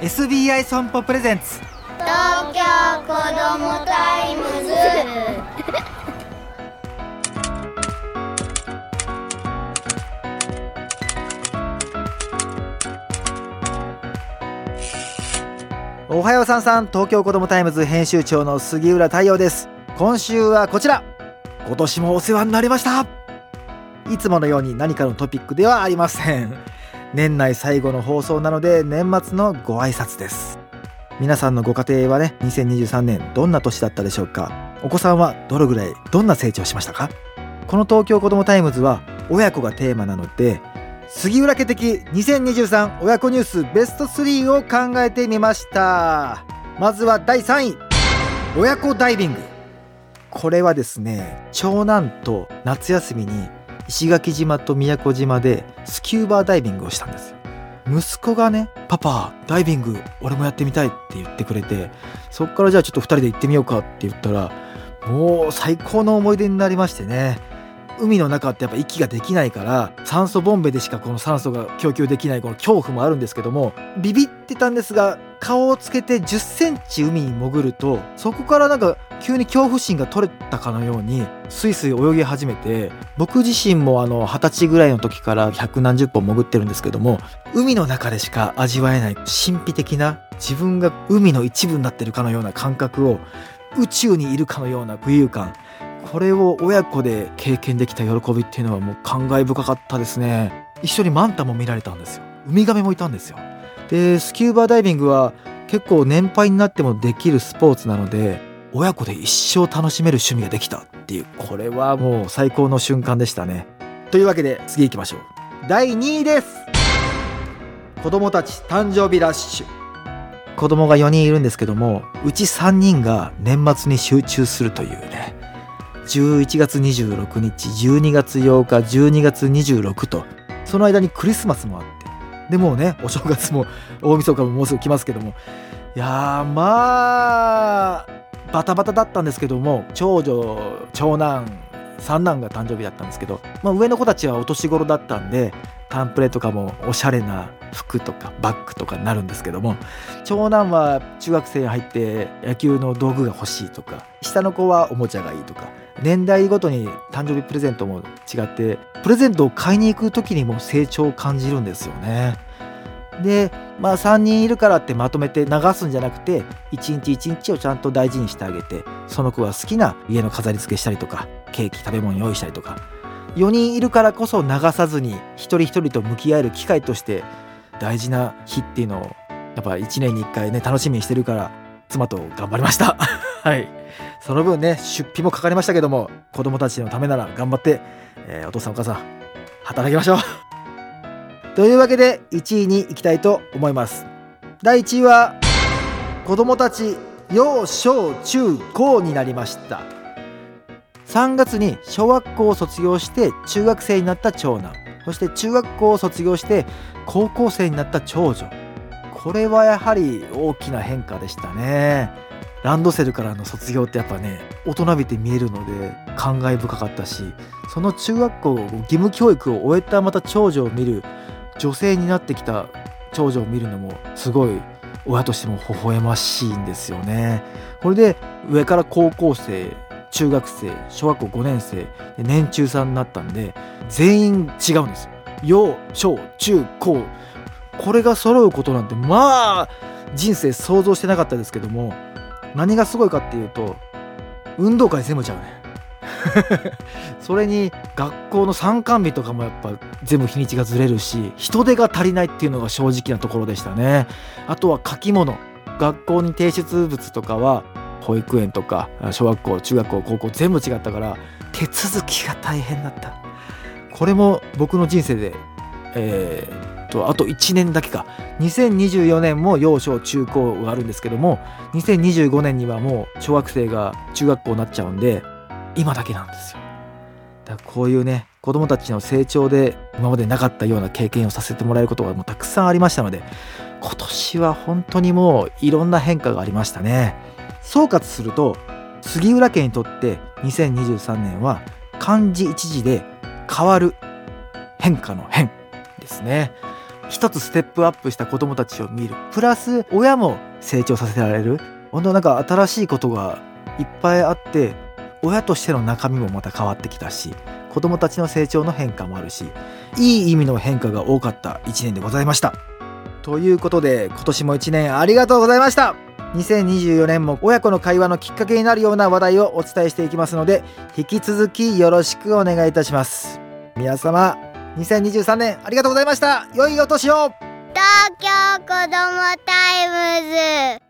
SBI 損保 presents。東京子どもタイムズ。おはようさんさん東京子どもタイムズ編集長の杉浦太陽です。今週はこちら。今年もお世話になりました。いつものように何かのトピックではありません年内最後の放送なので年末のご挨拶です。皆さんのご家庭はね2023年どんな年だったでしょうか？お子さんはどれぐらいどんな成長しましたか？この東京子どもタイムズは親子がテーマなので杉浦家的2023親子ニュースベスト3を考えてみました。まずは第3位親子ダイビング。これはですね長男と夏休みに石垣島と宮古島でスキューバーダイビングをしたんです。息子がね「パパダイビング俺もやってみたい」って言ってくれてそっからじゃあちょっと2人で行ってみようかって言ったらもう最高の思い出になりましてね。海の中ってやっぱ息ができないから酸素ボンベでしかこの酸素が供給できないこの恐怖もあるんですけどもビビってたんですが顔をつけて1 0センチ海に潜るとそこからなんか急に恐怖心が取れたかのようにスイスイ泳ぎ始めて僕自身もあの二十歳ぐらいの時から百何十本潜ってるんですけども海の中でしか味わえない神秘的な自分が海の一部になってるかのような感覚を宇宙にいるかのような浮遊感これを親子で経験できた喜びっていうのはもう感慨深かったですね。一緒にマンタも見られたんですよ。ウミガメもいたんですよ。でスキューバダイビングは結構年配になってもできるスポーツなので親子で一生楽しめる趣味ができたっていうこれはもう最高の瞬間でしたね。というわけで次行きましょう。第2位です。子供たち誕生日ラッシュ。子供が4人いるんですけどもうち3人が年末に集中するというね。11月26日12月8日12月26とその間にクリスマスもあってでもうねお正月も 大晦日ももうすぐ来ますけどもいやーまあバタバタだったんですけども長女長男三男が誕生日だったんですけど、まあ、上の子たちはお年頃だったんでタンプレとかもおしゃれな服とかバッグとかになるんですけども長男は中学生に入って野球の道具が欲しいとか下の子はおもちゃがいいとか年代ごとに誕生日プレゼントも違ってプレゼントを買いに行く時にも成長を感じるんですよね。でまあ3人いるからってまとめて流すんじゃなくて一日一日をちゃんと大事にしてあげてその子が好きな家の飾り付けしたりとかケーキ食べ物用意したりとか4人いるからこそ流さずに一人一人と向き合える機会として大事な日っていうのをやっぱ1年に1回ね楽しみにしてるから妻と頑張りました。はい。その分ね出費もかかりましたけども子供たちのためなら頑張って、えー、お父さんお母さん働きましょう。というわけで1位に行きたいと思います。第1位は子供たち幼小中高になりました。3月に小学校を卒業して中学生になった長男。そして中学校を卒業して高校生になった長女。これはやはり大きな変化でしたね。ランドセルからの卒業ってやっぱね大人びて見えるので感慨深かったしその中学校義務教育を終えたまた長女を見る女性になってきた長女を見るのもすごい親としても微笑ましいんですよね。これで上から高校生中学生小学校5年生年中さんになったんで全員違うんですよ。幼小中高。これが揃うことなんてまあ人生想像してなかったですけども何がすごいかっていうと運動会全部ちゃうね。それに学校の参観日とかもやっぱ全部日にちがずれるし人手が足りないっていうのが正直なところでしたね。あとは書き物。学校に提出物とかは保育園とか小学校中学校高校全部違ったから手続きが大変だった。これも僕の人生でえー、とあと1年だけか。2024年も幼少中高があるんですけども2025年にはもう小学生が中学校になっちゃうんで今だけなんですよ。だからこういうね子供たちの成長で今までなかったような経験をさせてもらえることがもうたくさんありましたので今年は本当にもういろんな変化がありましたね。総括すると杉浦家にとって2023年は漢字一字で変わる変化の変ですね。一つステップアップした子供たちを見る。プラス親も成長させられる。本当なんか新しいことがいっぱいあって親としての中身もまた変わってきたし子供たちの成長の変化もあるしいい意味の変化が多かった1年でございました。ということで今年も1年ありがとうございました。2024年も親子の会話のきっかけになるような話題をお伝えしていきますので引き続きよろしくお願いいたします。皆様2023年ありがとうございました。良いお年を。東京子どもタイムズ。